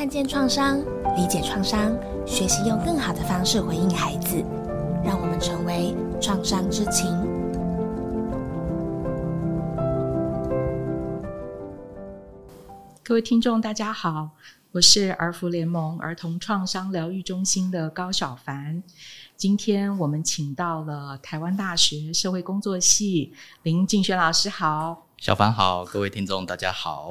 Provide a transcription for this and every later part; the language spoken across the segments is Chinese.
看见创伤，理解创伤，学习用更好的方式回应孩子，让我们成为创伤之情。各位听众，大家好，我是儿福联盟儿童创伤疗愈中心的高小凡。今天我们请到了台湾大学社会工作系林静轩老师，好，小凡好，各位听众大家好，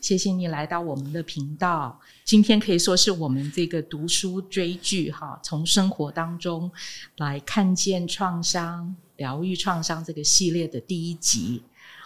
谢谢你来到我们的频道。今天可以说是我们这个读书追剧哈，从生活当中来看见创伤、疗愈创伤这个系列的第一集。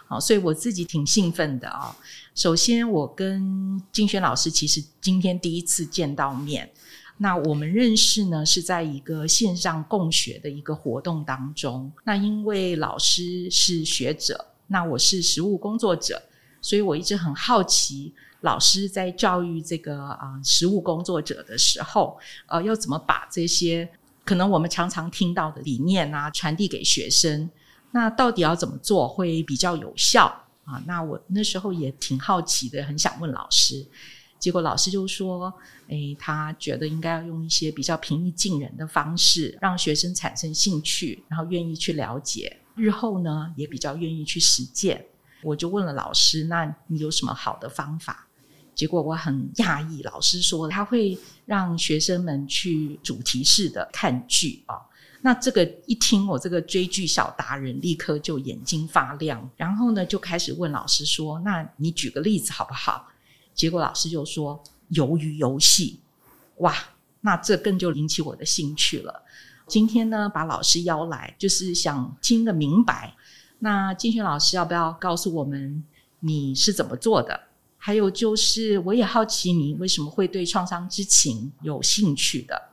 好，所以我自己挺兴奋的啊。首先，我跟金轩老师其实今天第一次见到面。那我们认识呢，是在一个线上共学的一个活动当中。那因为老师是学者，那我是实务工作者，所以我一直很好奇，老师在教育这个啊实务工作者的时候，呃，要怎么把这些可能我们常常听到的理念啊传递给学生？那到底要怎么做会比较有效啊？那我那时候也挺好奇的，很想问老师。结果老师就说：“诶，他觉得应该要用一些比较平易近人的方式，让学生产生兴趣，然后愿意去了解，日后呢也比较愿意去实践。”我就问了老师：“那你有什么好的方法？”结果我很讶异，老师说他会让学生们去主题式的看剧啊。那这个一听，我这个追剧小达人立刻就眼睛发亮，然后呢就开始问老师说：“那你举个例子好不好？”结果老师就说鱿鱼游戏，哇，那这更就引起我的兴趣了。今天呢，把老师邀来，就是想听个明白。那金轩老师要不要告诉我们你是怎么做的？还有就是，我也好奇你为什么会对创伤之情有兴趣的？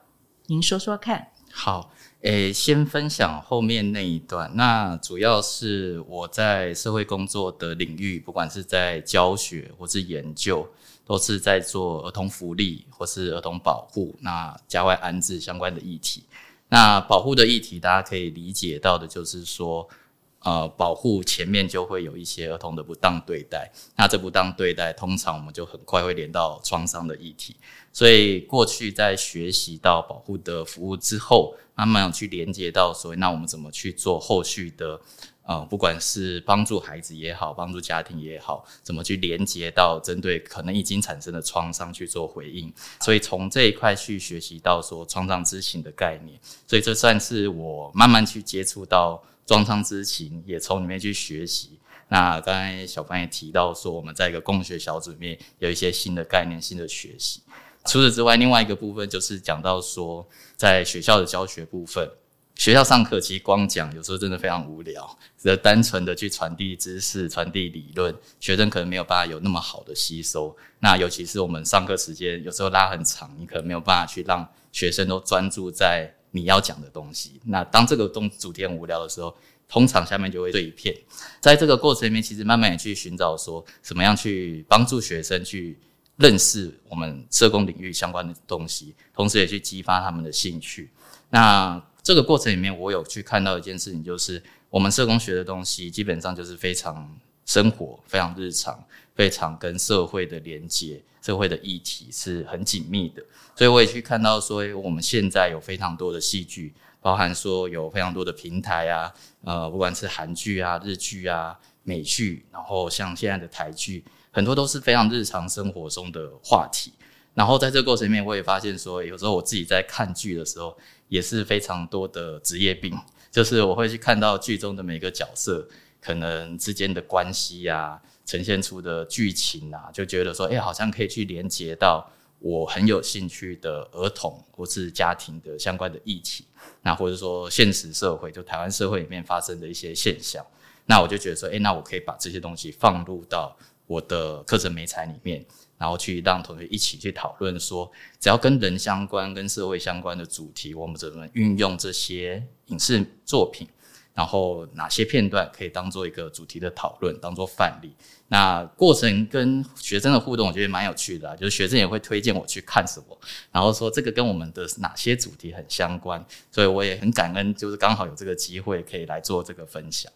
您说说看。好。诶，先分享后面那一段。那主要是我在社会工作的领域，不管是在教学或是研究，都是在做儿童福利或是儿童保护，那家外安置相关的议题。那保护的议题，大家可以理解到的，就是说。呃，保护前面就会有一些儿童的不当对待，那这不当对待，通常我们就很快会连到创伤的议题。所以过去在学习到保护的服务之后，慢慢去连接到，所以那我们怎么去做后续的？呃，不管是帮助孩子也好，帮助家庭也好，怎么去连接到针对可能已经产生的创伤去做回应？所以从这一块去学习到说创伤知情的概念，所以这算是我慢慢去接触到。装仓之情也从里面去学习。那刚才小凡也提到说，我们在一个共学小组里面有一些新的概念、新的学习。除此之外，另外一个部分就是讲到说，在学校的教学部分，学校上课其实光讲有时候真的非常无聊，只是单纯的去传递知识、传递理论，学生可能没有办法有那么好的吸收。那尤其是我们上课时间有时候拉很长，你可能没有办法去让学生都专注在。你要讲的东西，那当这个东主题很无聊的时候，通常下面就会碎片。在这个过程里面，其实慢慢也去寻找说，怎么样去帮助学生去认识我们社工领域相关的东西，同时也去激发他们的兴趣。那这个过程里面，我有去看到一件事情，就是我们社工学的东西，基本上就是非常生活、非常日常、非常跟社会的连接。社会的议题是很紧密的，所以我也去看到说，我们现在有非常多的戏剧，包含说有非常多的平台啊，呃，不管是韩剧啊、日剧啊、美剧，然后像现在的台剧，很多都是非常日常生活中的话题。然后在这个过程里面，我也发现说，有时候我自己在看剧的时候，也是非常多的职业病，就是我会去看到剧中的每个角色可能之间的关系呀。呈现出的剧情啊，就觉得说，哎，好像可以去连接到我很有兴趣的儿童或是家庭的相关的议题，那或者说现实社会，就台湾社会里面发生的一些现象，那我就觉得说，哎，那我可以把这些东西放入到我的课程美材里面，然后去让同学一起去讨论，说只要跟人相关、跟社会相关的主题，我们怎么运用这些影视作品。然后哪些片段可以当做一个主题的讨论，当做范例？那过程跟学生的互动，我觉得蛮有趣的，就是学生也会推荐我去看什么，然后说这个跟我们的哪些主题很相关，所以我也很感恩，就是刚好有这个机会可以来做这个分享。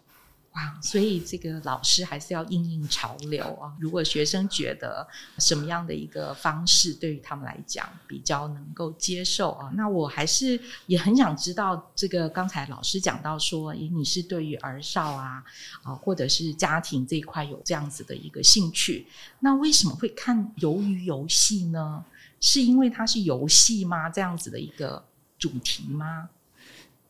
哇，所以这个老师还是要应应潮流啊。如果学生觉得什么样的一个方式对于他们来讲比较能够接受啊，那我还是也很想知道，这个刚才老师讲到说，诶，你是对于儿少啊啊，或者是家庭这一块有这样子的一个兴趣，那为什么会看鱿鱼游戏呢？是因为它是游戏吗？这样子的一个主题吗？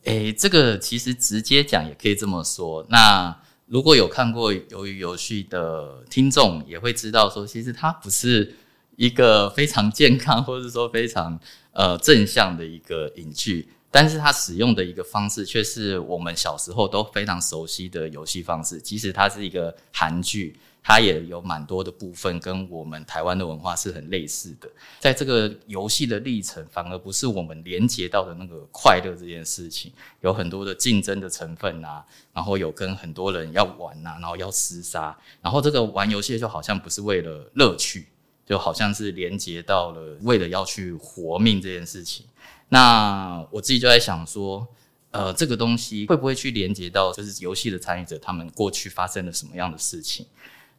诶，这个其实直接讲也可以这么说。那如果有看过《鱿鱼游戏》的听众，也会知道说，其实它不是一个非常健康，或者说非常呃正向的一个影剧，但是它使用的一个方式，却是我们小时候都非常熟悉的游戏方式。即使它是一个韩剧。它也有蛮多的部分跟我们台湾的文化是很类似的，在这个游戏的历程，反而不是我们连接到的那个快乐这件事情，有很多的竞争的成分啊，然后有跟很多人要玩呐，然后要厮杀，然后这个玩游戏就好像不是为了乐趣，就好像是连接到了为了要去活命这件事情。那我自己就在想说，呃，这个东西会不会去连接到就是游戏的参与者他们过去发生了什么样的事情？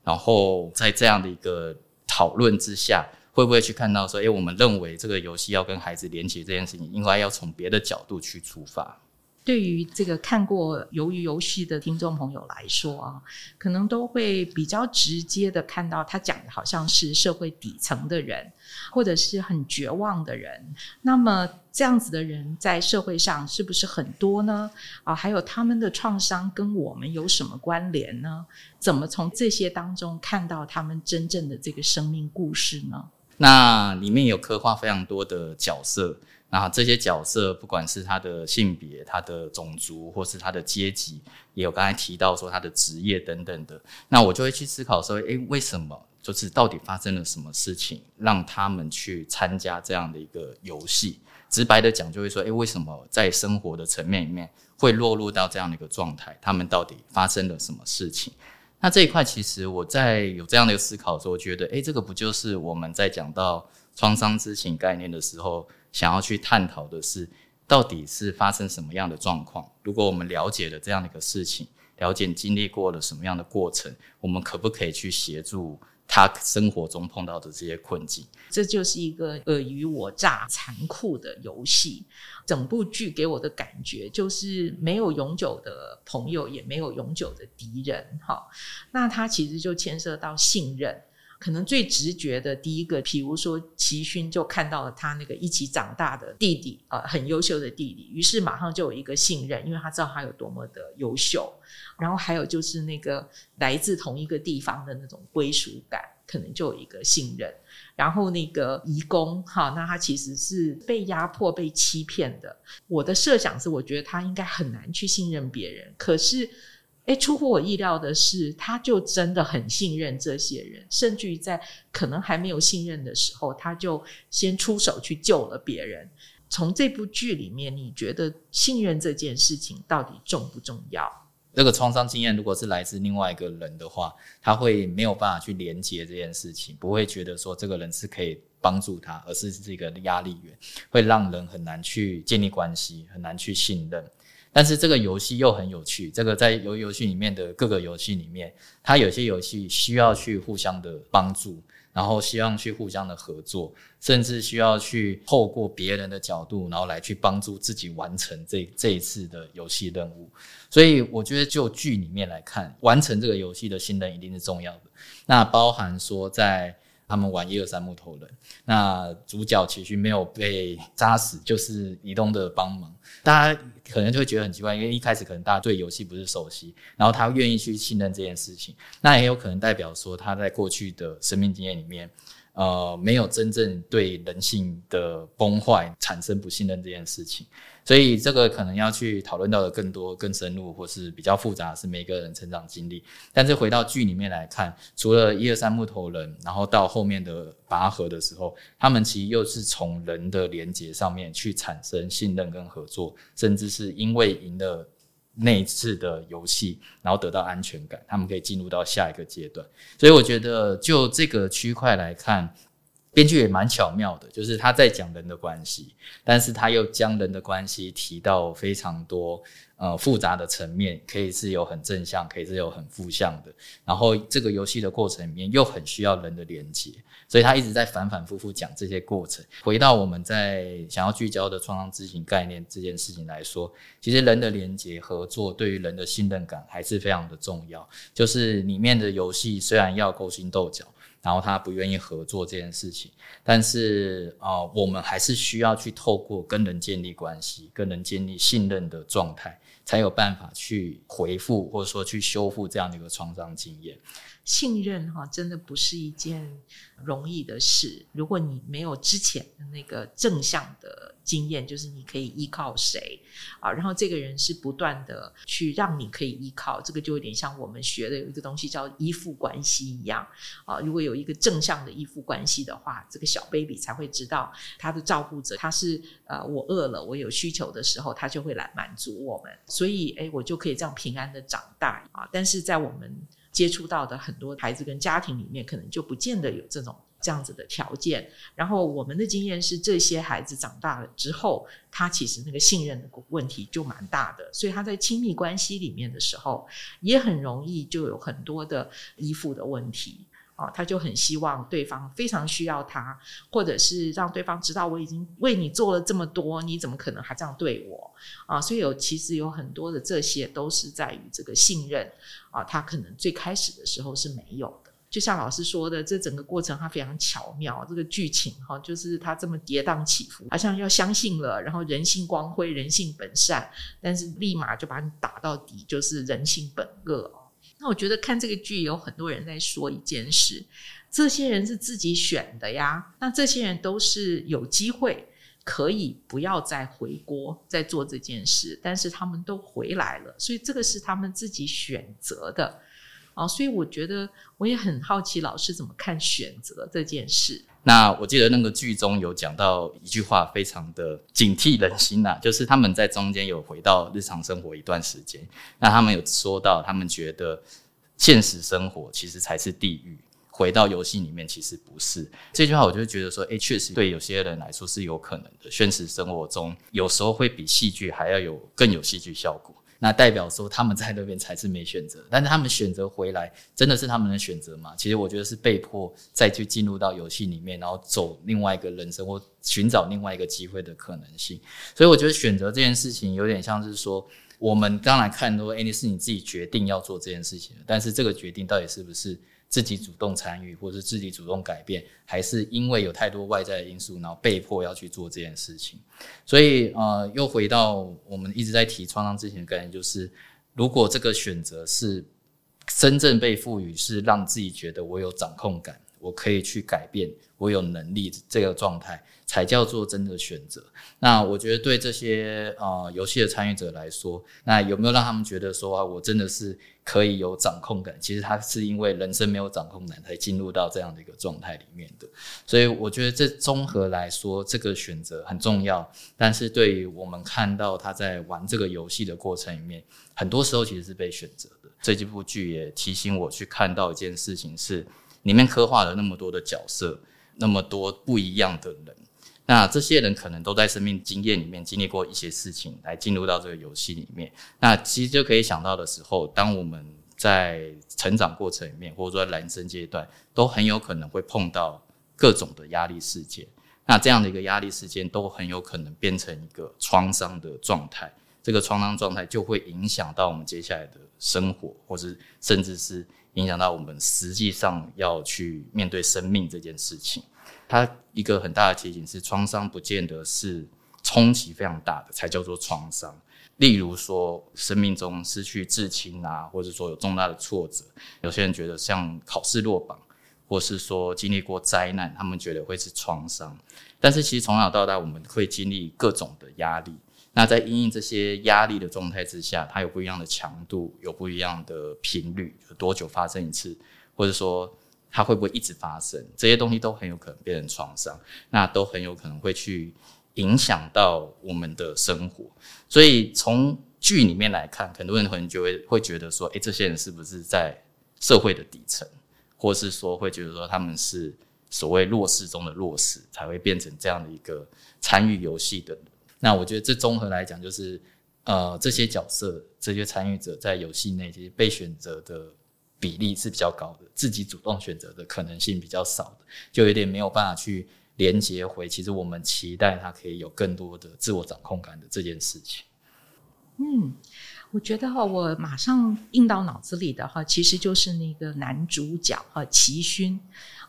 然后在这样的一个讨论之下，会不会去看到说，哎，我们认为这个游戏要跟孩子连接这件事情，应该要从别的角度去出发。对于这个看过《鱿鱼游戏》的听众朋友来说啊，可能都会比较直接的看到他讲的好像是社会底层的人，或者是很绝望的人。那么这样子的人在社会上是不是很多呢？啊，还有他们的创伤跟我们有什么关联呢？怎么从这些当中看到他们真正的这个生命故事呢？那里面有刻画非常多的角色。那这些角色，不管是他的性别、他的种族，或是他的阶级，也有刚才提到说他的职业等等的。那我就会去思考说，诶，为什么？就是到底发生了什么事情，让他们去参加这样的一个游戏？直白的讲，就会说，诶，为什么在生活的层面里面会落入到这样的一个状态？他们到底发生了什么事情？那这一块，其实我在有这样的一个思考的时候，觉得，诶，这个不就是我们在讲到创伤知情概念的时候？想要去探讨的是，到底是发生什么样的状况？如果我们了解了这样的一个事情，了解经历过了什么样的过程，我们可不可以去协助他生活中碰到的这些困境？这就是一个尔虞我诈、残酷的游戏。整部剧给我的感觉就是没有永久的朋友，也没有永久的敌人。哈，那它其实就牵涉到信任。可能最直觉的第一个，比如说齐勋就看到了他那个一起长大的弟弟，呃，很优秀的弟弟，于是马上就有一个信任，因为他知道他有多么的优秀。然后还有就是那个来自同一个地方的那种归属感，可能就有一个信任。然后那个义工，哈，那他其实是被压迫、被欺骗的。我的设想是，我觉得他应该很难去信任别人，可是。哎，出乎我意料的是，他就真的很信任这些人，甚至于在可能还没有信任的时候，他就先出手去救了别人。从这部剧里面，你觉得信任这件事情到底重不重要？这个创伤经验如果是来自另外一个人的话，他会没有办法去连接这件事情，不会觉得说这个人是可以帮助他，而是这个压力源，会让人很难去建立关系，很难去信任。但是这个游戏又很有趣，这个在游游戏里面的各个游戏里面，它有些游戏需要去互相的帮助，然后希望去互相的合作，甚至需要去透过别人的角度，然后来去帮助自己完成这这一次的游戏任务。所以我觉得就剧里面来看，完成这个游戏的新人一定是重要的。那包含说在。他们玩一二三木头人，那主角其实没有被扎死，就是移动的帮忙。大家可能就会觉得很奇怪，因为一开始可能大家对游戏不是熟悉，然后他愿意去信任这件事情，那也有可能代表说他在过去的生命经验里面。呃，没有真正对人性的崩坏产生不信任这件事情，所以这个可能要去讨论到的更多、更深入，或是比较复杂，是每个人成长经历。但是回到剧里面来看，除了一二三木头人，然后到后面的拔河的时候，他们其实又是从人的连接上面去产生信任跟合作，甚至是因为赢了。那一次的游戏，然后得到安全感，他们可以进入到下一个阶段。所以我觉得，就这个区块来看，编剧也蛮巧妙的，就是他在讲人的关系，但是他又将人的关系提到非常多呃复杂的层面，可以是有很正向，可以是有很负向的。然后这个游戏的过程里面又很需要人的连接，所以他一直在反反复复讲这些过程。回到我们在想要聚焦的创伤知情概念这件事情来说，其实人的连接合作对于人的信任感还是非常的重要。就是里面的游戏虽然要勾心斗角。然后他不愿意合作这件事情，但是啊，我们还是需要去透过跟人建立关系、跟人建立信任的状态，才有办法去回复或者说去修复这样的一个创伤经验。信任哈，真的不是一件容易的事。如果你没有之前的那个正向的经验，就是你可以依靠谁啊，然后这个人是不断的去让你可以依靠，这个就有点像我们学的有一个东西叫依附关系一样啊。如果有一个正向的依附关系的话，这个小 baby 才会知道他的照顾者，他是呃，我饿了，我有需求的时候，他就会来满足我们，所以哎，我就可以这样平安的长大啊。但是在我们接触到的很多孩子跟家庭里面，可能就不见得有这种这样子的条件。然后我们的经验是，这些孩子长大了之后，他其实那个信任的问题就蛮大的，所以他在亲密关系里面的时候，也很容易就有很多的依附的问题。啊，他就很希望对方非常需要他，或者是让对方知道我已经为你做了这么多，你怎么可能还这样对我？啊，所以有其实有很多的这些都是在于这个信任啊，他可能最开始的时候是没有的。就像老师说的，这整个过程它非常巧妙，这个剧情哈，就是它这么跌宕起伏，好像要相信了，然后人性光辉，人性本善，但是立马就把你打到底，就是人性本恶。那我觉得看这个剧有很多人在说一件事，这些人是自己选的呀。那这些人都是有机会可以不要再回国再做这件事，但是他们都回来了，所以这个是他们自己选择的啊。所以我觉得我也很好奇老师怎么看选择这件事。那我记得那个剧中有讲到一句话，非常的警惕人心呐，就是他们在中间有回到日常生活一段时间，那他们有说到，他们觉得现实生活其实才是地狱，回到游戏里面其实不是。这句话我就觉得说，哎，确实对有些人来说是有可能的，现实生活中有时候会比戏剧还要有更有戏剧效果。那代表说他们在那边才是没选择，但是他们选择回来，真的是他们的选择吗？其实我觉得是被迫再去进入到游戏里面，然后走另外一个人生或寻找另外一个机会的可能性。所以我觉得选择这件事情有点像是说，我们当然看说，哎，你是你自己决定要做这件事情，但是这个决定到底是不是？自己主动参与，或者自己主动改变，还是因为有太多外在的因素，然后被迫要去做这件事情。所以，呃，又回到我们一直在提创伤之前的概念，就是如果这个选择是真正被赋予，是让自己觉得我有掌控感，我可以去改变，我有能力这个状态。才叫做真的选择。那我觉得对这些呃游戏的参与者来说，那有没有让他们觉得说啊，我真的是可以有掌控感？其实他是因为人生没有掌控感，才进入到这样的一个状态里面的。所以我觉得这综合来说，这个选择很重要。但是对于我们看到他在玩这个游戏的过程里面，很多时候其实是被选择的。这几部剧也提醒我去看到一件事情，是里面刻画了那么多的角色，那么多不一样的人。那这些人可能都在生命经验里面经历过一些事情，来进入到这个游戏里面。那其实就可以想到的时候，当我们在成长过程里面，或者说人生阶段，都很有可能会碰到各种的压力事件。那这样的一个压力事件，都很有可能变成一个创伤的状态。这个创伤状态就会影响到我们接下来的生活，或是甚至是影响到我们实际上要去面对生命这件事情。它一个很大的提醒是，创伤不见得是冲击非常大的才叫做创伤。例如说，生命中失去至亲啊，或者说有重大的挫折，有些人觉得像考试落榜，或是说经历过灾难，他们觉得会是创伤。但是其实从小到大，我们会经历各种的压力。那在因应这些压力的状态之下，它有不一样的强度，有不一样的频率，有多久发生一次，或者说。它会不会一直发生？这些东西都很有可能变成创伤，那都很有可能会去影响到我们的生活。所以从剧里面来看，很多人可能就会会觉得说：，诶，这些人是不是在社会的底层，或是说会觉得说他们是所谓弱势中的弱势，才会变成这样的一个参与游戏的人。那我觉得这综合来讲，就是呃，这些角色、这些参与者在游戏内其实被选择的比例是比较高的，自己主动选择的可能性比较少的，就有点没有办法去连接回。其实我们期待他可以有更多的自我掌控感的这件事情。嗯。我觉得哈，我马上印到脑子里的哈，其实就是那个男主角哈，齐勋。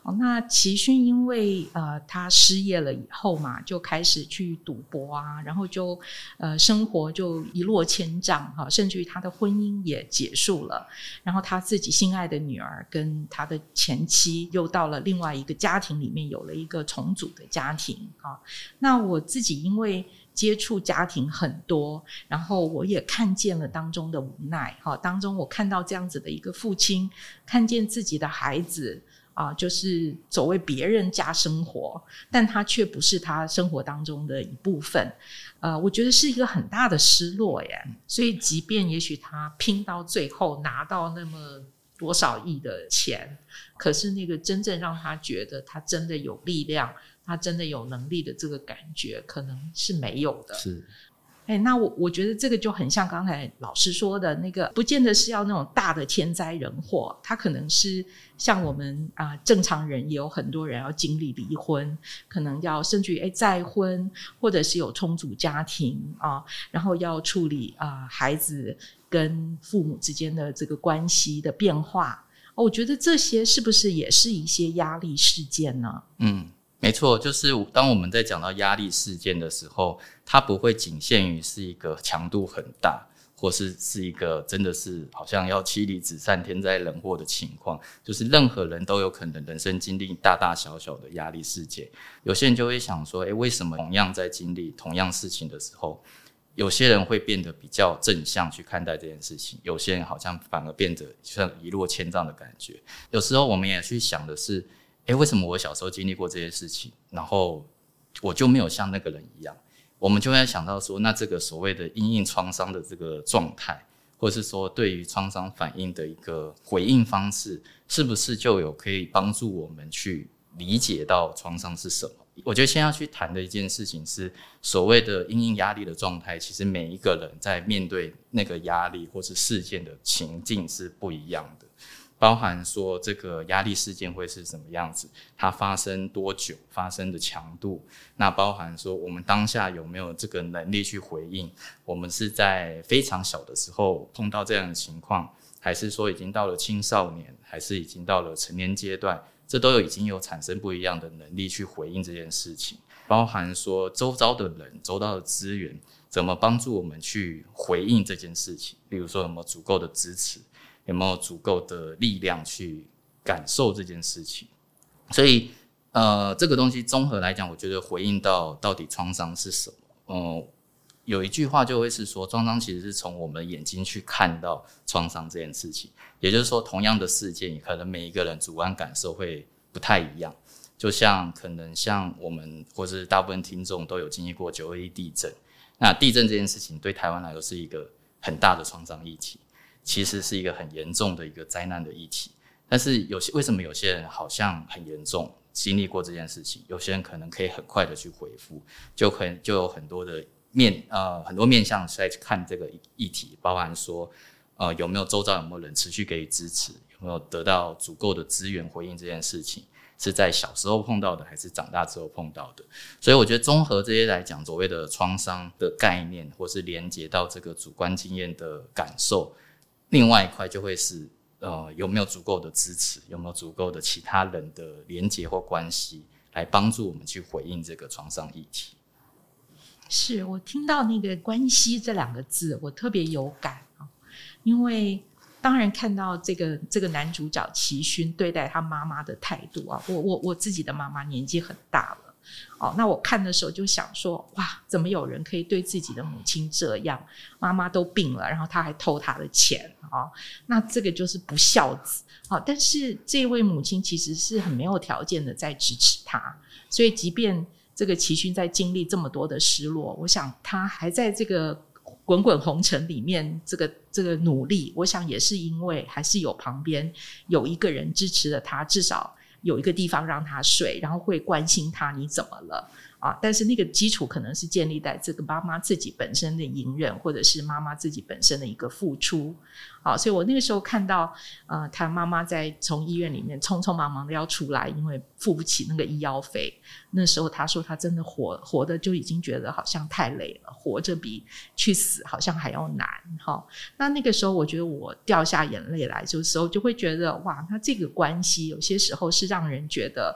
哦，那齐勋因为呃他失业了以后嘛，就开始去赌博啊，然后就呃生活就一落千丈哈，甚至于他的婚姻也结束了，然后他自己心爱的女儿跟他的前妻又到了另外一个家庭里面，有了一个重组的家庭啊。那我自己因为。接触家庭很多，然后我也看见了当中的无奈。哈，当中我看到这样子的一个父亲，看见自己的孩子啊，就是走为别人家生活，但他却不是他生活当中的一部分。呃，我觉得是一个很大的失落耶。所以，即便也许他拼到最后拿到那么多少亿的钱，可是那个真正让他觉得他真的有力量。他真的有能力的这个感觉可能是没有的。是，哎，那我我觉得这个就很像刚才老师说的那个，不见得是要那种大的天灾人祸，他可能是像我们啊正常人也有很多人要经历离婚，可能要甚至于哎再婚，或者是有重组家庭啊，然后要处理啊孩子跟父母之间的这个关系的变化。我觉得这些是不是也是一些压力事件呢？嗯。没错，就是当我们在讲到压力事件的时候，它不会仅限于是一个强度很大，或是是一个真的是好像要妻离子散、天灾人祸的情况。就是任何人都有可能人生经历大大小小的压力事件。有些人就会想说：，诶，为什么同样在经历同样事情的时候，有些人会变得比较正向去看待这件事情，有些人好像反而变得像一落千丈的感觉。有时候我们也去想的是。哎，为什么我小时候经历过这些事情，然后我就没有像那个人一样？我们就会想到说，那这个所谓的阴影创伤的这个状态，或是说对于创伤反应的一个回应方式，是不是就有可以帮助我们去理解到创伤是什么？我觉得先要去谈的一件事情是，所谓的阴影压力的状态，其实每一个人在面对那个压力或是事件的情境是不一样的。包含说这个压力事件会是什么样子，它发生多久，发生的强度，那包含说我们当下有没有这个能力去回应？我们是在非常小的时候碰到这样的情况，还是说已经到了青少年，还是已经到了成年阶段？这都有已经有产生不一样的能力去回应这件事情。包含说周遭的人、周遭的资源怎么帮助我们去回应这件事情？例如说有没有足够的支持？有没有足够的力量去感受这件事情？所以，呃，这个东西综合来讲，我觉得回应到到底创伤是什么？嗯，有一句话就会是说，创伤其实是从我们眼睛去看到创伤这件事情。也就是说，同样的事件，可能每一个人主观感受会不太一样。就像可能像我们或是大部分听众都有经历过九二一地震，那地震这件事情对台湾来说是一个很大的创伤议题。其实是一个很严重的一个灾难的议题，但是有些为什么有些人好像很严重经历过这件事情，有些人可能可以很快的去回复，就很就有很多的面呃很多面向在看这个议题，包含说呃有没有周遭有没有人持续给予支持，有没有得到足够的资源回应这件事情，是在小时候碰到的还是长大之后碰到的？所以我觉得综合这些来讲，所谓的创伤的概念，或是连接到这个主观经验的感受。另外一块就会是，呃，有没有足够的支持，有没有足够的其他人的连接或关系，来帮助我们去回应这个创伤议题。是我听到那个“关系”这两个字，我特别有感啊，因为当然看到这个这个男主角齐勋对待他妈妈的态度啊，我我我自己的妈妈年纪很大了。哦，那我看的时候就想说，哇，怎么有人可以对自己的母亲这样？妈妈都病了，然后他还偷他的钱啊？那这个就是不孝子。好，但是这位母亲其实是很没有条件的在支持他，所以即便这个齐勋在经历这么多的失落，我想他还在这个滚滚红尘里面这个这个努力，我想也是因为还是有旁边有一个人支持了他，至少。有一个地方让他睡，然后会关心他你怎么了。啊？但是那个基础可能是建立在这个妈妈自己本身的隐忍，或者是妈妈自己本身的一个付出。好，所以我那个时候看到，呃，他妈妈在从医院里面匆匆忙忙的要出来，因为付不起那个医药费。那时候他说他真的活活的就已经觉得好像太累了，活着比去死好像还要难。哈，那那个时候我觉得我掉下眼泪来，有时候就会觉得哇，那这个关系有些时候是让人觉得，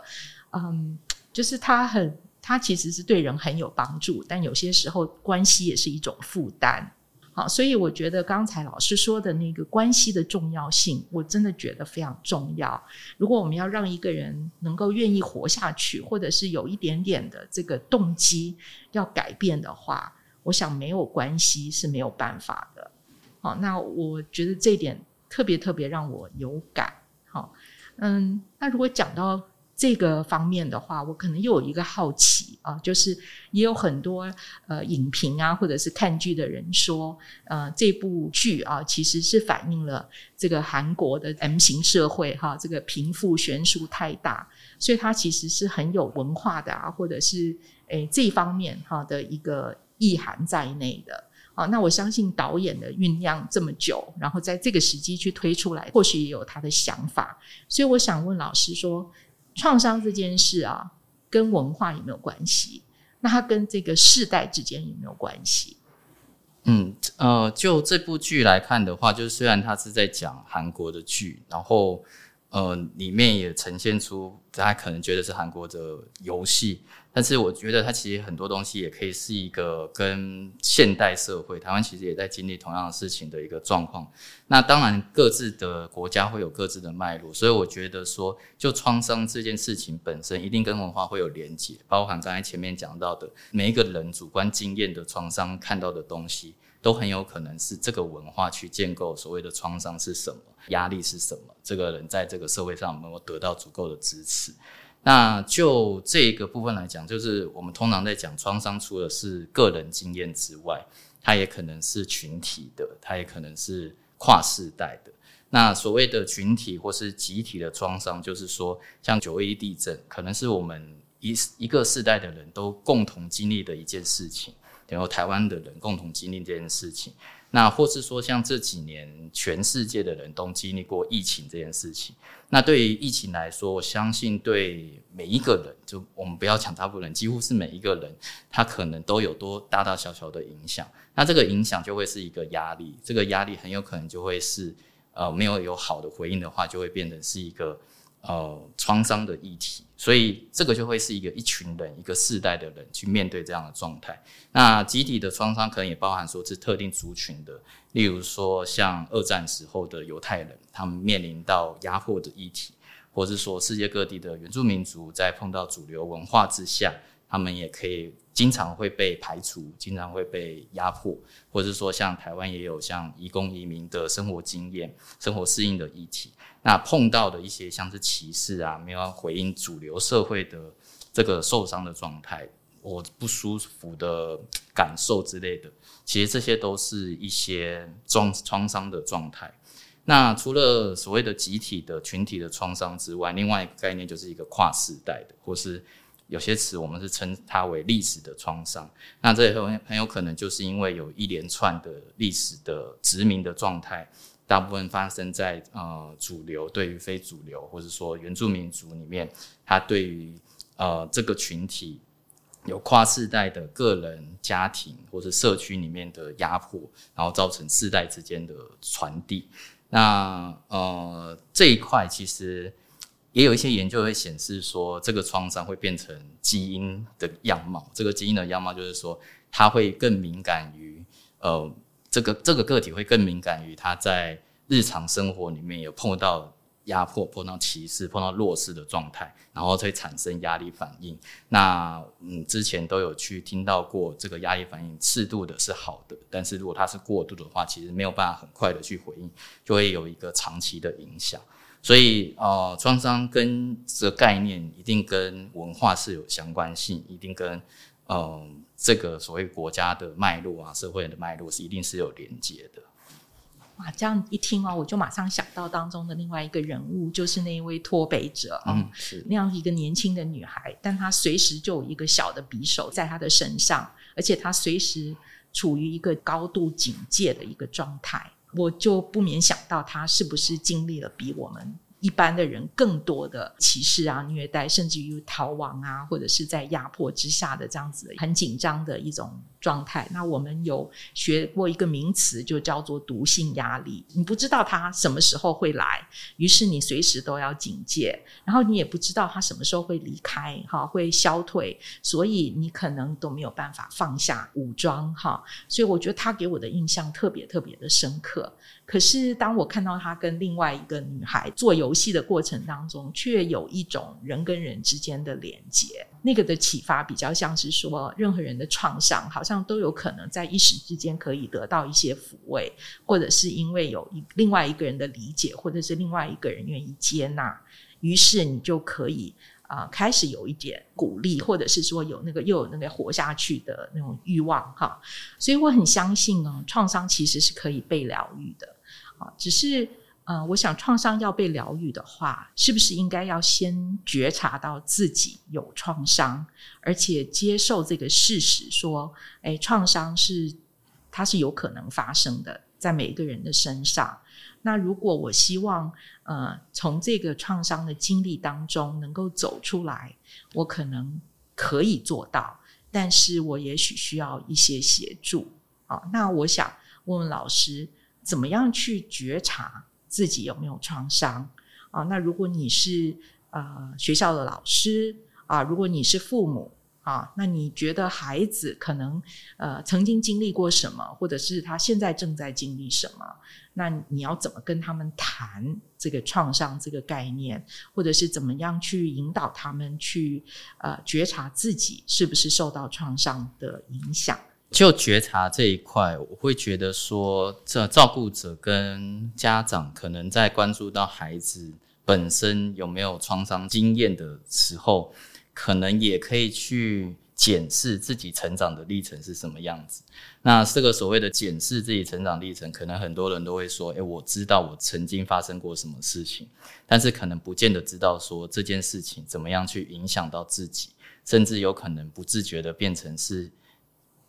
嗯，就是他很它其实是对人很有帮助，但有些时候关系也是一种负担。好，所以我觉得刚才老师说的那个关系的重要性，我真的觉得非常重要。如果我们要让一个人能够愿意活下去，或者是有一点点的这个动机要改变的话，我想没有关系是没有办法的。好，那我觉得这点特别特别让我有感。好，嗯，那如果讲到。这个方面的话，我可能又有一个好奇啊，就是也有很多呃影评啊，或者是看剧的人说，呃，这部剧啊，其实是反映了这个韩国的 M 型社会哈，这个贫富悬殊太大，所以它其实是很有文化的啊，或者是诶这方面哈的一个意涵在内的啊。那我相信导演的酝酿这么久，然后在这个时机去推出来，或许也有他的想法。所以我想问老师说。创伤这件事啊，跟文化有没有关系？那它跟这个世代之间有没有关系？嗯，呃，就这部剧来看的话，就是虽然它是在讲韩国的剧，然后呃，里面也呈现出大家可能觉得是韩国的游戏。但是我觉得它其实很多东西也可以是一个跟现代社会，台湾其实也在经历同样的事情的一个状况。那当然各自的国家会有各自的脉络，所以我觉得说，就创伤这件事情本身一定跟文化会有连结，包含刚才前面讲到的每一个人主观经验的创伤看到的东西，都很有可能是这个文化去建构所谓的创伤是什么，压力是什么，这个人在这个社会上有没有得到足够的支持。那就这个部分来讲，就是我们通常在讲创伤，除了是个人经验之外，它也可能是群体的，它也可能是跨世代的。那所谓的群体或是集体的创伤，就是说，像九一地震，可能是我们一一个世代的人都共同经历的一件事情，然后台湾的人共同经历这件事情。那或是说，像这几年全世界的人都经历过疫情这件事情。那对于疫情来说，我相信对每一个人，就我们不要抢大部分人，几乎是每一个人，他可能都有多大大小小的影响。那这个影响就会是一个压力，这个压力很有可能就会是，呃，没有有好的回应的话，就会变成是一个。呃，创伤的议题，所以这个就会是一个一群人、一个世代的人去面对这样的状态。那集体的创伤可能也包含说是特定族群的，例如说像二战时候的犹太人，他们面临到压迫的议题，或是说世界各地的原住民族在碰到主流文化之下，他们也可以经常会被排除，经常会被压迫，或者是说像台湾也有像移工移民的生活经验、生活适应的议题。那碰到的一些像是歧视啊，没有回应主流社会的这个受伤的状态，我不舒服的感受之类的，其实这些都是一些创创伤的状态。那除了所谓的集体的群体的创伤之外，另外一个概念就是一个跨世代的，或是有些词我们是称它为历史的创伤。那这很很有可能就是因为有一连串的历史的殖民的状态。大部分发生在呃主流对于非主流，或者说原住民族里面，他对于呃这个群体有跨世代的个人、家庭或者社区里面的压迫，然后造成世代之间的传递。那呃这一块其实也有一些研究会显示说，这个创伤会变成基因的样貌。这个基因的样貌就是说，它会更敏感于呃。这个这个个体会更敏感于他在日常生活里面有碰到压迫、碰到歧视、碰到弱势的状态，然后会产生压力反应。那嗯，之前都有去听到过这个压力反应适度的是好的，但是如果它是过度的话，其实没有办法很快的去回应，就会有一个长期的影响。所以呃，创伤跟这个概念一定跟文化是有相关性，一定跟嗯。这个所谓国家的脉络啊，社会的脉络是一定是有连接的。哇，这样一听哦，我就马上想到当中的另外一个人物，就是那一位脱北者啊、嗯，是那样一个年轻的女孩，但她随时就有一个小的匕首在她的身上，而且她随时处于一个高度警戒的一个状态。我就不免想到，他是不是经历了比我们一般的人更多的歧视啊、虐待，甚至于逃亡啊，或者是在压迫之下的这样子很紧张的一种状态。那我们有学过一个名词，就叫做毒性压力。你不知道它什么时候会来，于是你随时都要警戒，然后你也不知道它什么时候会离开，哈，会消退，所以你可能都没有办法放下武装，哈。所以我觉得他给我的印象特别特别的深刻。可是当我看到他跟另外一个女孩做游戏的过程当中，却有一种人跟人之间的连接，那个的启发比较像是说，任何人的创伤好像都有可能在一时之间可以得到一些抚慰，或者是因为有另外一个人的理解，或者是另外一个人愿意接纳，于是你就可以。啊、开始有一点鼓励，或者是说有那个又有那个活下去的那种欲望哈，所以我很相信呢，创伤其实是可以被疗愈的啊，只是呃，我想创伤要被疗愈的话，是不是应该要先觉察到自己有创伤，而且接受这个事实，说，哎，创伤是它是有可能发生的，在每一个人的身上。那如果我希望呃从这个创伤的经历当中能够走出来，我可能可以做到，但是我也许需要一些协助啊。那我想问问老师，怎么样去觉察自己有没有创伤啊？那如果你是呃学校的老师啊，如果你是父母。啊，那你觉得孩子可能呃曾经经历过什么，或者是他现在正在经历什么？那你要怎么跟他们谈这个创伤这个概念，或者是怎么样去引导他们去呃觉察自己是不是受到创伤的影响？就觉察这一块，我会觉得说，这照顾者跟家长可能在关注到孩子本身有没有创伤经验的时候，可能也可以去检视自己成长的历程是什么样子。那这个所谓的检视自己成长历程，可能很多人都会说：“诶，我知道我曾经发生过什么事情，但是可能不见得知道说这件事情怎么样去影响到自己，甚至有可能不自觉的变成是。”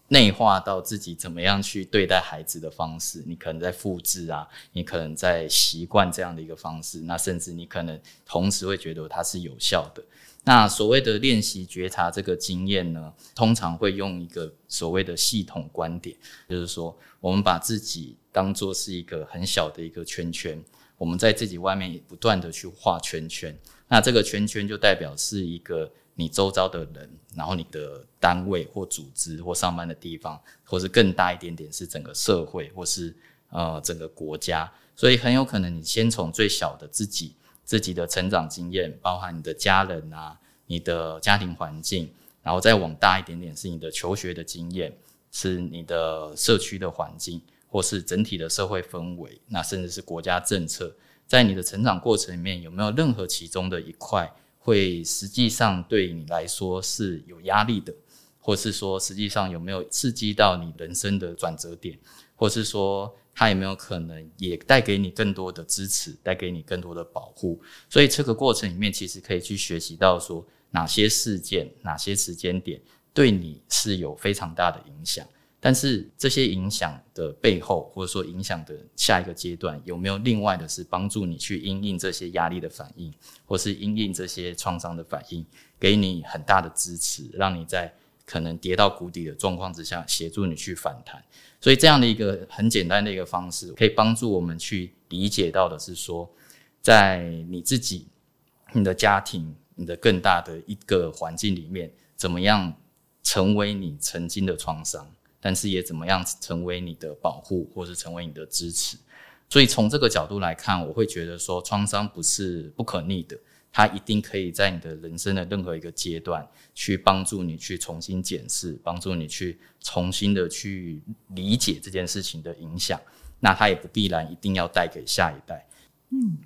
内化到自己怎么样去对待孩子的方式，你可能在复制啊，你可能在习惯这样的一个方式，那甚至你可能同时会觉得它是有效的。那所谓的练习觉察这个经验呢，通常会用一个所谓的系统观点，就是说，我们把自己当做是一个很小的一个圈圈，我们在自己外面也不断的去画圈圈，那这个圈圈就代表是一个。你周遭的人，然后你的单位或组织或上班的地方，或是更大一点点是整个社会或是呃整个国家，所以很有可能你先从最小的自己自己的成长经验，包含你的家人啊，你的家庭环境，然后再往大一点点是你的求学的经验，是你的社区的环境，或是整体的社会氛围，那甚至是国家政策，在你的成长过程里面有没有任何其中的一块？会实际上对你来说是有压力的，或是说实际上有没有刺激到你人生的转折点，或是说它有没有可能也带给你更多的支持，带给你更多的保护？所以这个过程里面其实可以去学习到说哪些事件、哪些时间点对你是有非常大的影响。但是这些影响的背后，或者说影响的下一个阶段，有没有另外的是帮助你去因应这些压力的反应，或是因应这些创伤的反应，给你很大的支持，让你在可能跌到谷底的状况之下，协助你去反弹。所以这样的一个很简单的一个方式，可以帮助我们去理解到的是说，在你自己、你的家庭、你的更大的一个环境里面，怎么样成为你曾经的创伤。但是也怎么样成为你的保护，或是成为你的支持？所以从这个角度来看，我会觉得说，创伤不是不可逆的，它一定可以在你的人生的任何一个阶段，去帮助你去重新检视，帮助你去重新的去理解这件事情的影响。那它也不必然一定要带给下一代。嗯，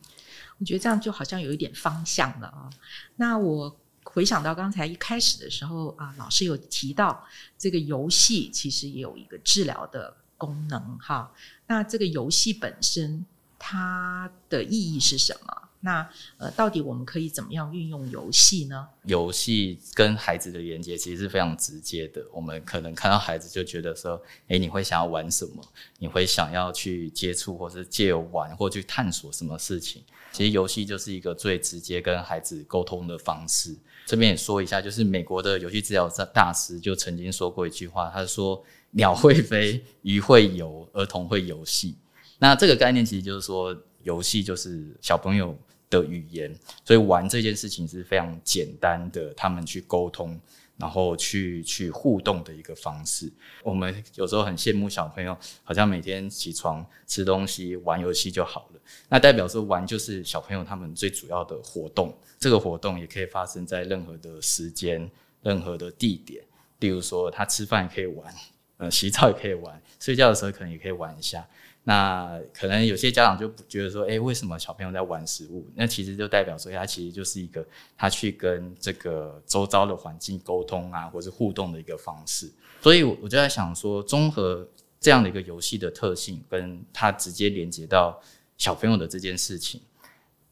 我觉得这样就好像有一点方向了啊。那我。回想到刚才一开始的时候啊，老师有提到这个游戏其实也有一个治疗的功能哈。那这个游戏本身它的意义是什么？那呃，到底我们可以怎么样运用游戏呢？游戏跟孩子的连接其实是非常直接的。我们可能看到孩子就觉得说，哎，你会想要玩什么？你会想要去接触，或是借玩或去探索什么事情？其实游戏就是一个最直接跟孩子沟通的方式。这边也说一下，就是美国的游戏治疗大师就曾经说过一句话，他说：“鸟会飞，鱼会游，儿童会游戏。”那这个概念其实就是说，游戏就是小朋友。的语言，所以玩这件事情是非常简单的，他们去沟通，然后去去互动的一个方式。我们有时候很羡慕小朋友，好像每天起床吃东西、玩游戏就好了。那代表说玩就是小朋友他们最主要的活动。这个活动也可以发生在任何的时间、任何的地点。例如说，他吃饭也可以玩，呃，洗澡也可以玩，睡觉的时候可能也可以玩一下。那可能有些家长就不觉得说，哎，为什么小朋友在玩食物？那其实就代表说，他其实就是一个他去跟这个周遭的环境沟通啊，或是互动的一个方式。所以我我就在想说，综合这样的一个游戏的特性，跟它直接连接到小朋友的这件事情，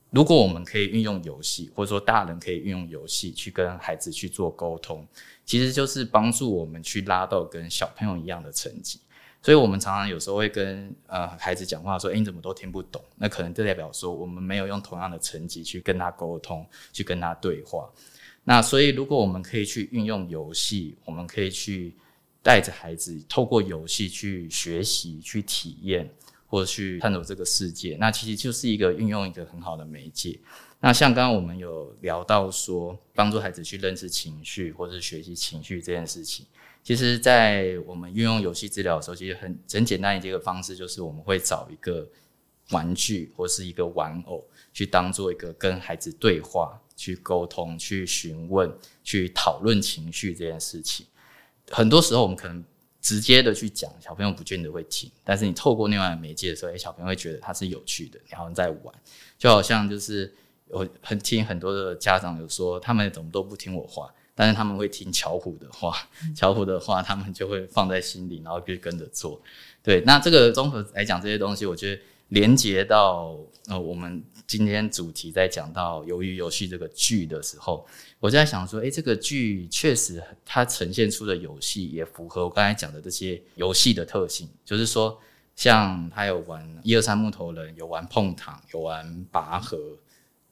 如果我们可以运用游戏，或者说大人可以运用游戏去跟孩子去做沟通，其实就是帮助我们去拉到跟小朋友一样的成绩。所以，我们常常有时候会跟呃孩子讲话说：“哎，你怎么都听不懂？”那可能就代表说，我们没有用同样的层级去跟他沟通，去跟他对话。那所以，如果我们可以去运用游戏，我们可以去带着孩子透过游戏去学习、去体验，或者去探索这个世界，那其实就是一个运用一个很好的媒介。那像刚刚我们有聊到说，帮助孩子去认识情绪，或者是学习情绪这件事情。其实，在我们运用游戏治疗的时候，其实很很简单的一个方式，就是我们会找一个玩具或是一个玩偶，去当做一个跟孩子对话、去沟通、去询问、去讨论情绪这件事情。很多时候，我们可能直接的去讲，小朋友不见得会听；但是你透过另外的媒介的时候，哎，小朋友会觉得它是有趣的，然后在玩，就好像就是我很听很多的家长有说，他们怎么都不听我话。但是他们会听巧虎的话，巧虎的话他们就会放在心里，然后就跟着做。对，那这个综合来讲这些东西，我觉得连接到呃我们今天主题在讲到鱿鱼游戏这个剧的时候，我就在想说，哎，这个剧确实它呈现出的游戏也符合我刚才讲的这些游戏的特性，就是说，像他有玩一二三木头人，有玩碰糖，有玩拔河、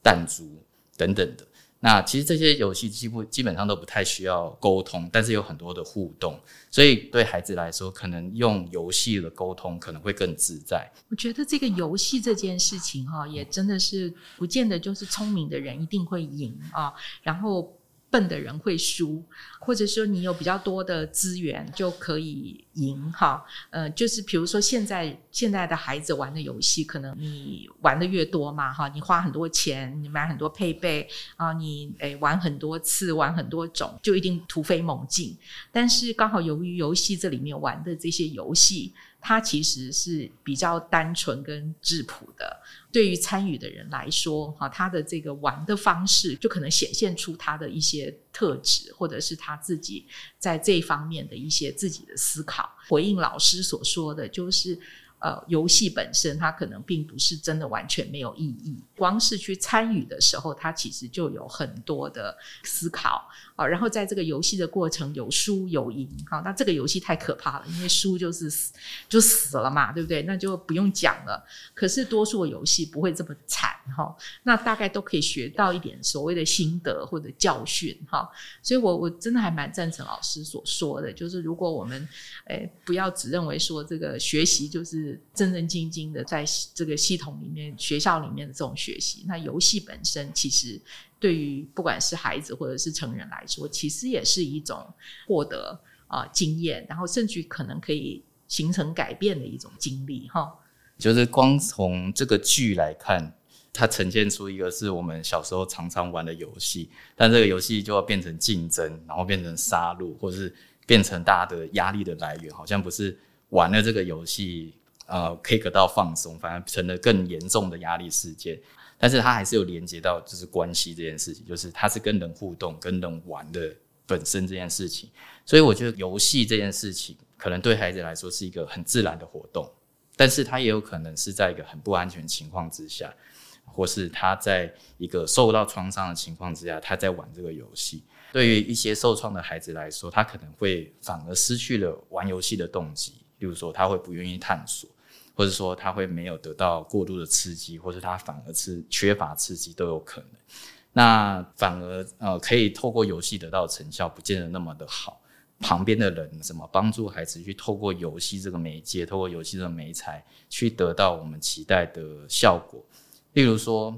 弹珠等等的。那其实这些游戏几乎基本上都不太需要沟通，但是有很多的互动，所以对孩子来说，可能用游戏的沟通可能会更自在。我觉得这个游戏这件事情哈，也真的是不见得就是聪明的人一定会赢啊，然后。笨的人会输，或者说你有比较多的资源就可以赢哈。呃，就是比如说现在现在的孩子玩的游戏，可能你玩的越多嘛哈，你花很多钱，你买很多配备啊，你诶玩很多次，玩很多种，就一定突飞猛进。但是刚好由于游戏这里面玩的这些游戏。它其实是比较单纯跟质朴的，对于参与的人来说，哈，他的这个玩的方式就可能显现出他的一些特质，或者是他自己在这方面的一些自己的思考。回应老师所说的就是。呃，游戏本身它可能并不是真的完全没有意义，光是去参与的时候，它其实就有很多的思考啊。然后在这个游戏的过程有输有赢，好，那这个游戏太可怕了，因为输就是死就死了嘛，对不对？那就不用讲了。可是多数游戏不会这么惨哈，那大概都可以学到一点所谓的心得或者教训哈。所以我我真的还蛮赞成老师所说的，就是如果我们诶不要只认为说这个学习就是。正正经经的在这个系统里面、学校里面的这种学习，那游戏本身其实对于不管是孩子或者是成人来说，其实也是一种获得啊经验，然后甚至可能可以形成改变的一种经历哈。就是光从这个剧来看，它呈现出一个是我们小时候常常玩的游戏，但这个游戏就要变成竞争，然后变成杀戮，或是变成大家的压力的来源，好像不是玩了这个游戏。呃，可以得到放松，反而成了更严重的压力事件。但是它还是有连接到就是关系这件事情，就是它是跟人互动、跟人玩的本身这件事情。所以我觉得游戏这件事情，可能对孩子来说是一个很自然的活动，但是他也有可能是在一个很不安全情况之下，或是他在一个受到创伤的情况之下，他在玩这个游戏。对于一些受创的孩子来说，他可能会反而失去了玩游戏的动机，例如说他会不愿意探索，或者说他会没有得到过度的刺激，或者他反而是缺乏刺激都有可能。那反而呃可以透过游戏得到成效，不见得那么的好。旁边的人怎么帮助孩子去透过游戏这个媒介，透过游戏这个媒材去得到我们期待的效果？例如说，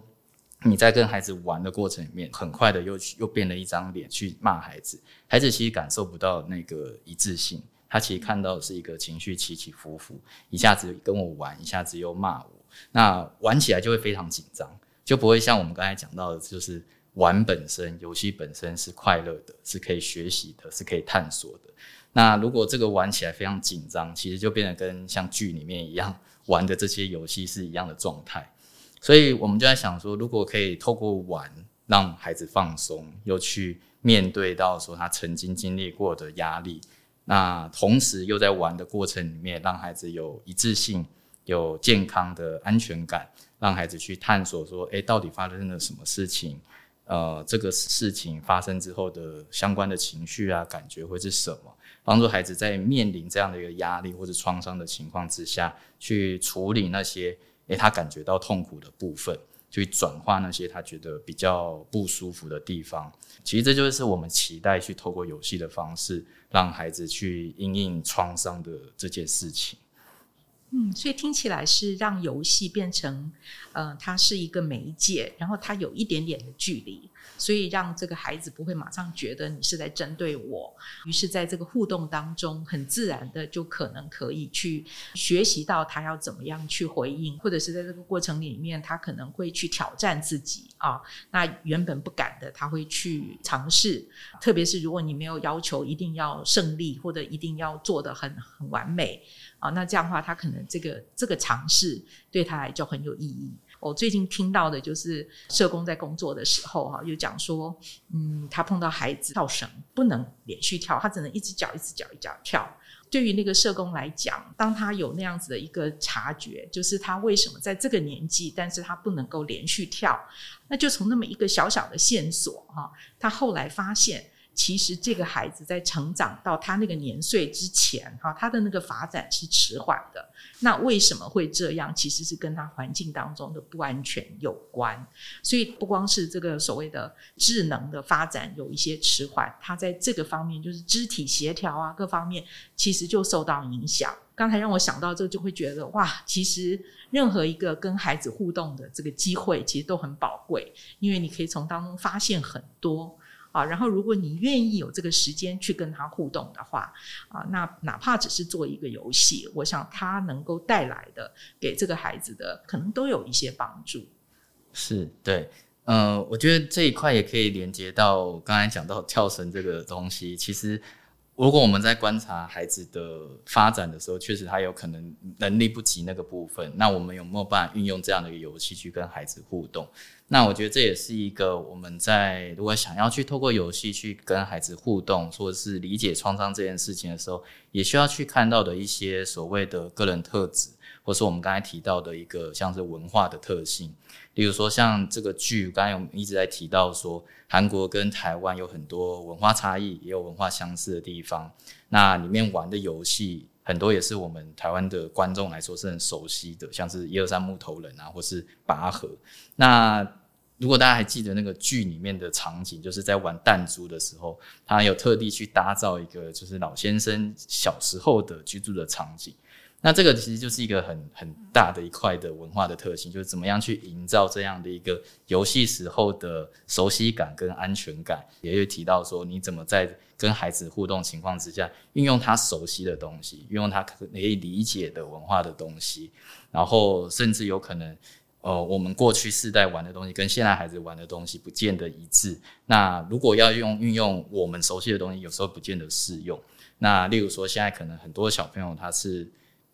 你在跟孩子玩的过程里面，很快的又又变了一张脸去骂孩子，孩子其实感受不到那个一致性，他其实看到的是一个情绪起起伏伏，一下子跟我玩，一下子又骂我，那玩起来就会非常紧张。就不会像我们刚才讲到的，就是玩本身，游戏本身是快乐的，是可以学习的，是可以探索的。那如果这个玩起来非常紧张，其实就变得跟像剧里面一样玩的这些游戏是一样的状态。所以我们就在想说，如果可以透过玩让孩子放松，又去面对到说他曾经经历过的压力，那同时又在玩的过程里面让孩子有一致性、有健康的安全感。让孩子去探索说，诶，到底发生了什么事情？呃，这个事情发生之后的相关的情绪啊、感觉会是什么？帮助孩子在面临这样的一个压力或者创伤的情况之下去处理那些，诶，他感觉到痛苦的部分，去转化那些他觉得比较不舒服的地方。其实这就是我们期待去透过游戏的方式，让孩子去应应创伤的这件事情。嗯，所以听起来是让游戏变成，呃，它是一个媒介，然后它有一点点的距离，所以让这个孩子不会马上觉得你是在针对我，于是在这个互动当中，很自然的就可能可以去学习到他要怎么样去回应，或者是在这个过程里面，他可能会去挑战自己啊，那原本不敢的，他会去尝试，特别是如果你没有要求一定要胜利，或者一定要做的很很完美。啊，那这样的话，他可能这个这个尝试对他来就很有意义。我最近听到的就是社工在工作的时候，哈，有讲说，嗯，他碰到孩子跳绳不能连续跳，他只能一只脚一只脚一脚跳。对于那个社工来讲，当他有那样子的一个察觉，就是他为什么在这个年纪，但是他不能够连续跳，那就从那么一个小小的线索，哈，他后来发现。其实这个孩子在成长到他那个年岁之前，哈，他的那个发展是迟缓的。那为什么会这样？其实是跟他环境当中的不安全有关。所以不光是这个所谓的智能的发展有一些迟缓，他在这个方面就是肢体协调啊，各方面其实就受到影响。刚才让我想到这个，就会觉得哇，其实任何一个跟孩子互动的这个机会，其实都很宝贵，因为你可以从当中发现很多。啊，然后如果你愿意有这个时间去跟他互动的话，啊，那哪怕只是做一个游戏，我想他能够带来的给这个孩子的，可能都有一些帮助。是对，嗯，我觉得这一块也可以连接到刚才讲到跳绳这个东西，其实。如果我们在观察孩子的发展的时候，确实他有可能能力不及那个部分，那我们有没有办法运用这样的一个游戏去跟孩子互动？那我觉得这也是一个我们在如果想要去透过游戏去跟孩子互动，或者是理解创伤这件事情的时候，也需要去看到的一些所谓的个人特质。或是我们刚才提到的一个像是文化的特性，例如说像这个剧，刚才我们一直在提到说，韩国跟台湾有很多文化差异，也有文化相似的地方。那里面玩的游戏很多也是我们台湾的观众来说是很熟悉的，像是一二三木头人啊，或是拔河。那如果大家还记得那个剧里面的场景，就是在玩弹珠的时候，他有特地去打造一个就是老先生小时候的居住的场景。那这个其实就是一个很很大的一块的文化的特性，就是怎么样去营造这样的一个游戏时候的熟悉感跟安全感。也有提到说，你怎么在跟孩子互动情况之下，运用他熟悉的东西，运用他可以理解的文化的东西，然后甚至有可能，呃，我们过去世代玩的东西跟现在孩子玩的东西不见得一致。那如果要用运用我们熟悉的东西，有时候不见得适用。那例如说，现在可能很多小朋友他是。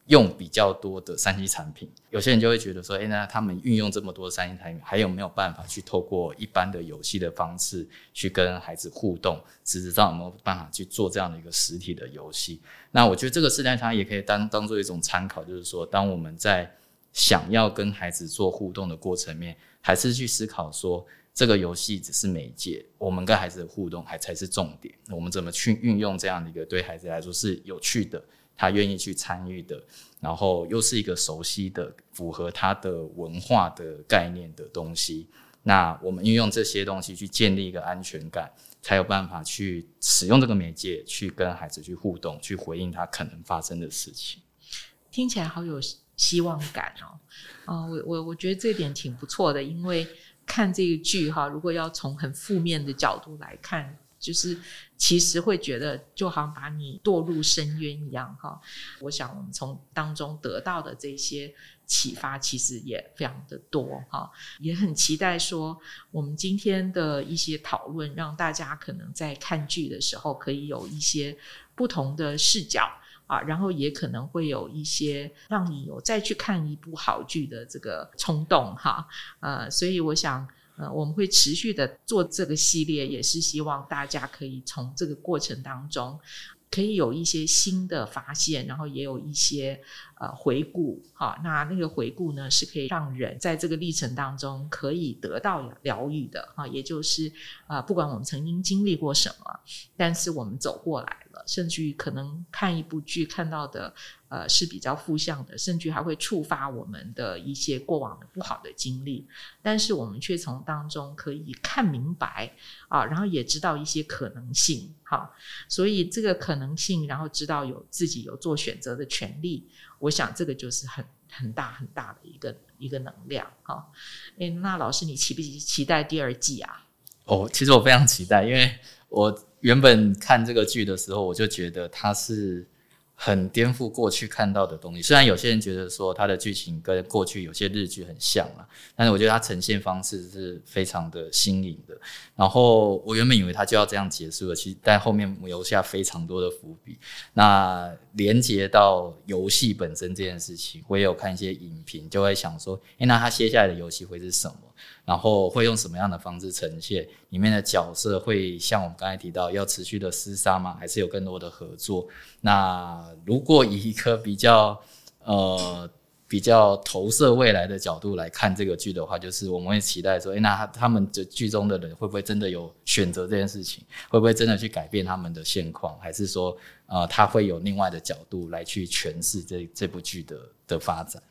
用比较多的三 C 产品，有些人就会觉得说，哎，那他们运用这么多三 C 产品，还有没有办法去透过一般的游戏的方式去跟孩子互动？实质上有没有办法去做这样的一个实体的游戏？那我觉得这个时代它也可以当当做一种参考，就是说，当我们在想要跟孩子做互动的过程面，还是去思考说，这个游戏只是媒介，我们跟孩子的互动还才是重点。我们怎么去运用这样的一个对孩子来说是有趣的？他愿意去参与的，然后又是一个熟悉的、符合他的文化的概念的东西。那我们运用这些东西去建立一个安全感，才有办法去使用这个媒介去跟孩子去互动，去回应他可能发生的事情。听起来好有希望感哦！啊，我我我觉得这点挺不错的，因为看这个剧哈，如果要从很负面的角度来看。就是其实会觉得就好像把你堕入深渊一样哈，我想我们从当中得到的这些启发其实也非常的多哈，也很期待说我们今天的一些讨论，让大家可能在看剧的时候可以有一些不同的视角啊，然后也可能会有一些让你有再去看一部好剧的这个冲动哈，呃，所以我想。呃，我们会持续的做这个系列，也是希望大家可以从这个过程当中，可以有一些新的发现，然后也有一些呃回顾。哈，那那个回顾呢，是可以让人在这个历程当中可以得到疗愈的。哈，也就是啊，不管我们曾经经历过什么，但是我们走过来了，甚至于可能看一部剧看到的。呃，是比较负向的，甚至还会触发我们的一些过往的不好的经历，但是我们却从当中可以看明白啊，然后也知道一些可能性，哈，所以这个可能性，然后知道有自己有做选择的权利，我想这个就是很很大很大的一个一个能量，哈。诶，那老师，你期不期待第二季啊？哦，其实我非常期待，因为我原本看这个剧的时候，我就觉得它是。很颠覆过去看到的东西。虽然有些人觉得说它的剧情跟过去有些日剧很像了，但是我觉得它呈现方式是非常的新颖的。然后我原本以为它就要这样结束了，其实但后面留下非常多的伏笔。那连接到游戏本身这件事情，我也有看一些影评，就会想说：诶，那它接下来的游戏会是什么？然后会用什么样的方式呈现？里面的角色会像我们刚才提到，要持续的厮杀吗？还是有更多的合作？那如果以一个比较呃比较投射未来的角度来看这个剧的话，就是我们会期待说，诶，那他们的剧中的人会不会真的有选择这件事情？会不会真的去改变他们的现况？还是说，呃，他会有另外的角度来去诠释这这部剧的的发展？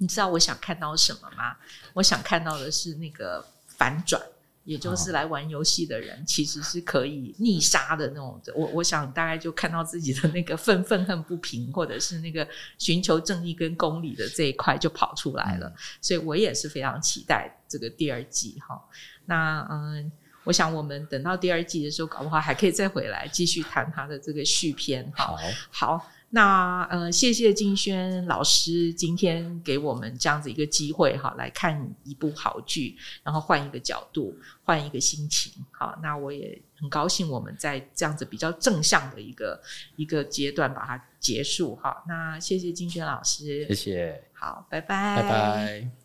你知道我想看到什么吗？我想看到的是那个反转，也就是来玩游戏的人其实是可以逆杀的那种。我我想大概就看到自己的那个愤愤恨不平，或者是那个寻求正义跟公理的这一块就跑出来了。所以我也是非常期待这个第二季哈。那嗯，我想我们等到第二季的时候，搞不好还可以再回来继续谈他的这个续篇哈。好。那呃，谢谢金轩老师今天给我们这样子一个机会哈，来看一部好剧，然后换一个角度，换一个心情。好，那我也很高兴我们在这样子比较正向的一个一个阶段把它结束。哈，那谢谢金轩老师，谢谢，好，拜拜，拜拜。